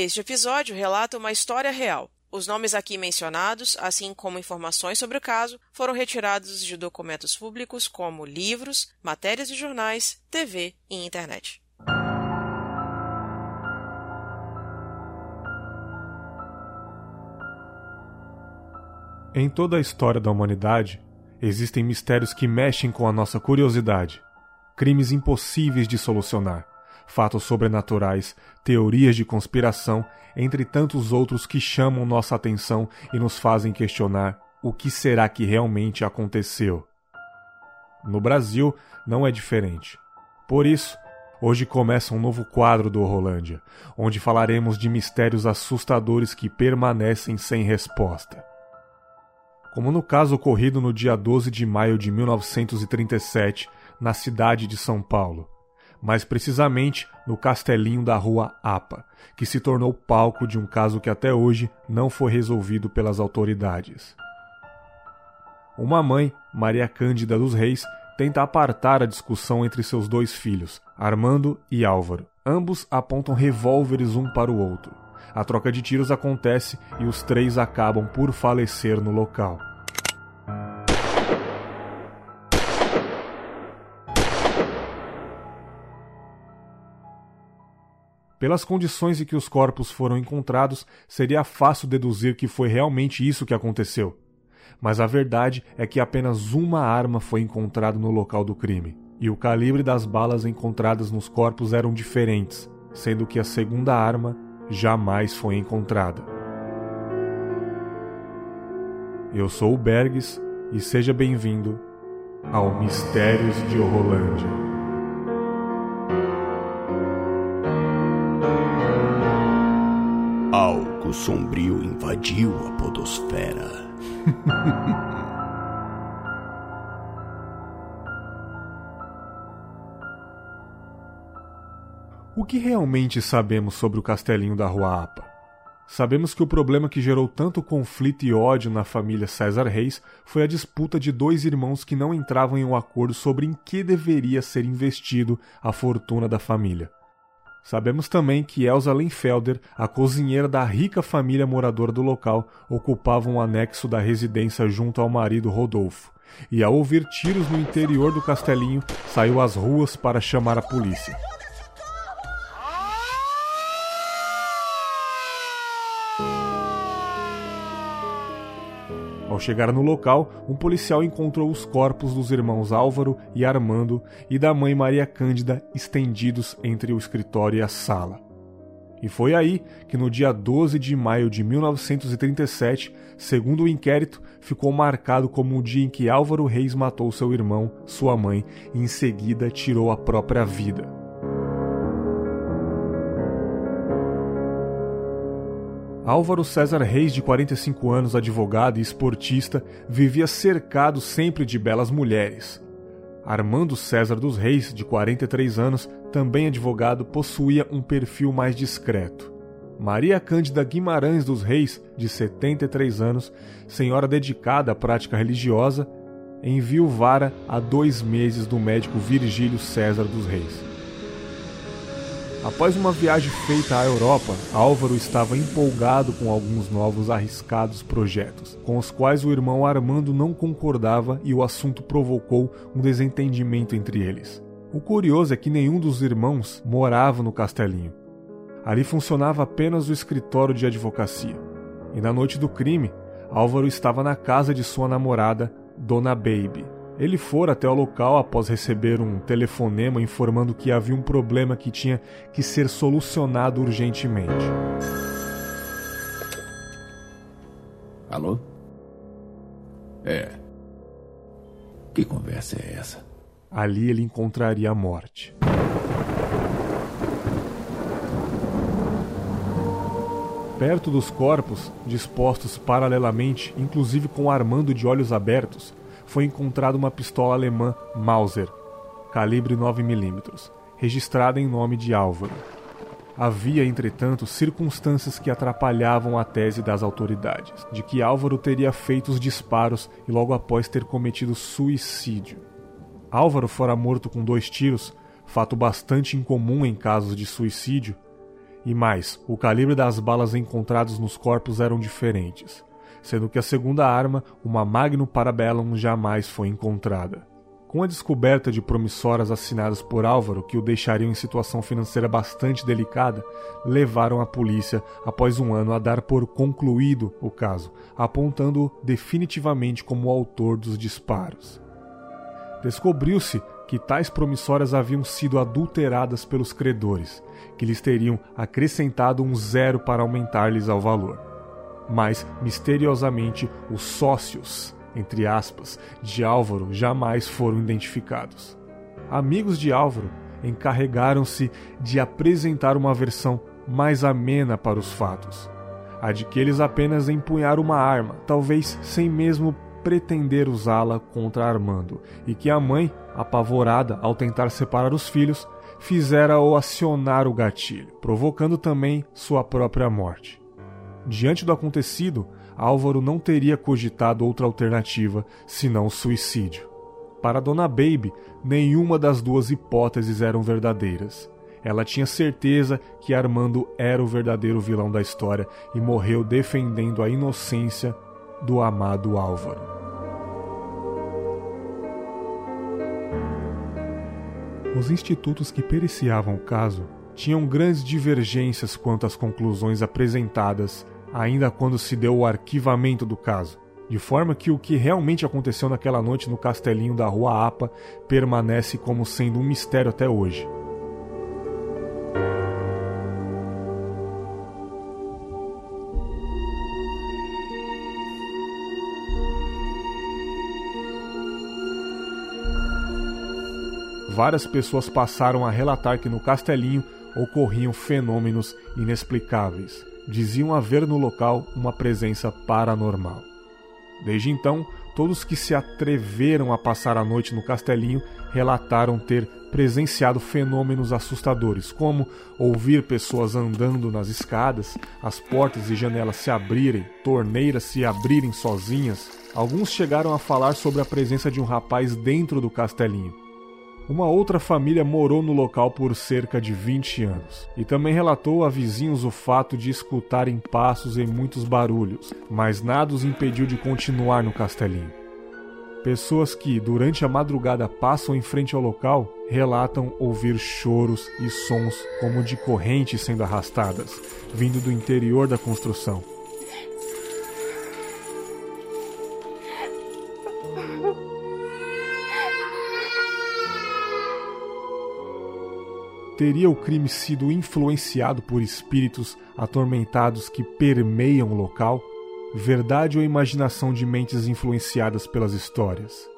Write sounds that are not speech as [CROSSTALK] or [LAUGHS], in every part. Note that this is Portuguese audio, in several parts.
Este episódio relata uma história real. Os nomes aqui mencionados, assim como informações sobre o caso, foram retirados de documentos públicos como livros, matérias de jornais, TV e internet. Em toda a história da humanidade, existem mistérios que mexem com a nossa curiosidade, crimes impossíveis de solucionar, fatos sobrenaturais, teorias de conspiração, entre tantos outros que chamam nossa atenção e nos fazem questionar o que será que realmente aconteceu. No Brasil não é diferente. Por isso, hoje começa um novo quadro do Horrolândia, onde falaremos de mistérios assustadores que permanecem sem resposta como no caso ocorrido no dia 12 de maio de 1937, na cidade de São Paulo, mais precisamente no castelinho da Rua Apa, que se tornou palco de um caso que até hoje não foi resolvido pelas autoridades. Uma mãe, Maria Cândida dos Reis, tenta apartar a discussão entre seus dois filhos, Armando e Álvaro. Ambos apontam revólveres um para o outro. A troca de tiros acontece e os três acabam por falecer no local. Pelas condições em que os corpos foram encontrados, seria fácil deduzir que foi realmente isso que aconteceu. Mas a verdade é que apenas uma arma foi encontrada no local do crime, e o calibre das balas encontradas nos corpos eram diferentes, sendo que a segunda arma jamais foi encontrada. Eu sou o Bergs e seja bem-vindo ao Mistérios de Horrolândia. Algo sombrio invadiu a podosfera. [LAUGHS] o que realmente sabemos sobre o castelinho da Rua Apa? Sabemos que o problema que gerou tanto conflito e ódio na família César Reis foi a disputa de dois irmãos que não entravam em um acordo sobre em que deveria ser investido a fortuna da família. Sabemos também que Elsa Lenfelder, a cozinheira da rica família moradora do local, ocupava um anexo da residência junto ao marido Rodolfo. E ao ouvir tiros no interior do castelinho, saiu às ruas para chamar a polícia. Ao chegar no local, um policial encontrou os corpos dos irmãos Álvaro e Armando e da mãe Maria Cândida estendidos entre o escritório e a sala. E foi aí que, no dia 12 de maio de 1937, segundo o inquérito, ficou marcado como o dia em que Álvaro Reis matou seu irmão, sua mãe, e em seguida tirou a própria vida. Álvaro César Reis, de 45 anos, advogado e esportista, vivia cercado sempre de belas mulheres. Armando César dos Reis, de 43 anos, também advogado, possuía um perfil mais discreto. Maria Cândida Guimarães dos Reis, de 73 anos, senhora dedicada à prática religiosa, enviuvara há dois meses do médico Virgílio César dos Reis. Após uma viagem feita à Europa, Álvaro estava empolgado com alguns novos arriscados projetos, com os quais o irmão Armando não concordava e o assunto provocou um desentendimento entre eles. O curioso é que nenhum dos irmãos morava no castelinho. Ali funcionava apenas o escritório de advocacia. E na noite do crime, Álvaro estava na casa de sua namorada, Dona Baby. Ele fora até o local após receber um telefonema informando que havia um problema que tinha que ser solucionado urgentemente. Alô? É. Que conversa é essa? Ali ele encontraria a morte. Perto dos corpos, dispostos paralelamente, inclusive com Armando de olhos abertos, foi encontrada uma pistola alemã Mauser, calibre 9mm, registrada em nome de Álvaro. Havia, entretanto, circunstâncias que atrapalhavam a tese das autoridades, de que Álvaro teria feito os disparos e logo após ter cometido suicídio. Álvaro fora morto com dois tiros, fato bastante incomum em casos de suicídio, E mais, o calibre das balas encontrados nos corpos eram diferentes, sendo que a segunda arma, uma Magnum Parabellum, jamais foi encontrada. Com a descoberta de promissoras assinadas por Álvaro, que o deixariam em situação financeira bastante delicada, levaram a polícia, após um ano, a dar por concluído o caso, apontando-o definitivamente como o autor dos disparos. Descobriu-se que tais promissoras haviam sido adulteradas pelos credores, que lhes teriam acrescentado um zero para aumentar-lhes ao valor. Mas, misteriosamente, os sócios entre aspas, de Álvaro jamais foram identificados. Amigos de Álvaro encarregaram-se de apresentar uma versão mais amena para os fatos, a de que eles apenas empunharam uma arma, talvez sem mesmo pretender usá-la contra Armando, e que a mãe, apavorada ao tentar separar os filhos, fizera-o acionar o gatilho, provocando também sua própria morte. Diante do acontecido, Álvaro não teria cogitado outra alternativa senão o suicídio. Para Dona Baby, nenhuma das duas hipóteses eram verdadeiras. Ela tinha certeza que Armando era o verdadeiro vilão da história e morreu defendendo a inocência do amado Álvaro. Os institutos que periciavam o caso tinham grandes divergências quanto às conclusões apresentadas ainda quando se deu o arquivamento do caso, de forma que o que realmente aconteceu naquela noite no castelinho da Rua Apa permanece como sendo um mistério até hoje. Várias pessoas passaram a relatar que no castelinho ocorriam fenômenos inexplicáveis diziam haver no local uma presença paranormal. Desde então, todos que se atreveram a passar a noite no castelinho relataram ter presenciado fenômenos assustadores, como ouvir pessoas andando nas escadas, as portas e janelas se abrirem, torneiras se abrirem sozinhas. Alguns chegaram a falar sobre a presença de um rapaz dentro do castelinho. Uma outra família morou no local por cerca de 20 anos e também relatou a vizinhos o fato de escutarem passos e muitos barulhos, mas nada os impediu de continuar no castelinho. Pessoas que, durante a madrugada, passam em frente ao local relatam ouvir choros e sons como de correntes sendo arrastadas, vindo do interior da construção. Teria o crime sido influenciado por espíritos atormentados que permeiam o local? Verdade ou imaginação de mentes influenciadas pelas histórias?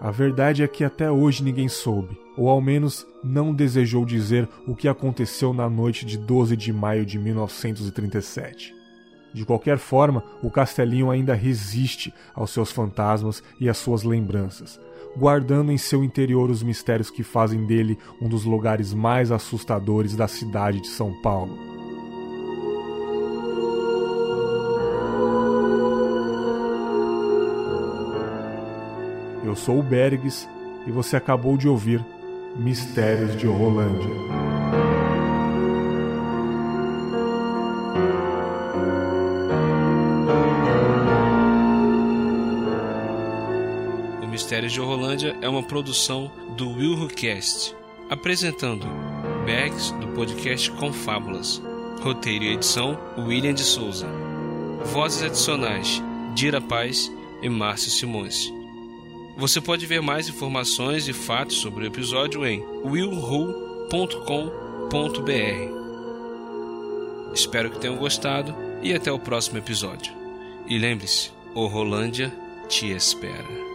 A verdade é que até hoje ninguém soube, ou ao menos não desejou dizer o que aconteceu na noite de 12 de maio de 1937. De qualquer forma, o castelinho ainda resiste aos seus fantasmas e às suas lembranças, guardando em seu interior os mistérios que fazem dele um dos lugares mais assustadores da cidade de São Paulo. Eu sou o Bergs e você acabou de ouvir Mistérios de Rolândia. Mistérios de Horrolândia é uma produção do WilhoCast, apresentando Bergs, do podcast Confábulas, roteiro e edição William de Souza, vozes adicionais Dira Paz e Márcio Simões. Você pode ver mais informações e fatos sobre o episódio em willhu.com.br. Espero que tenham gostado e até o próximo episódio. E lembre-se, o Rolândia te espera.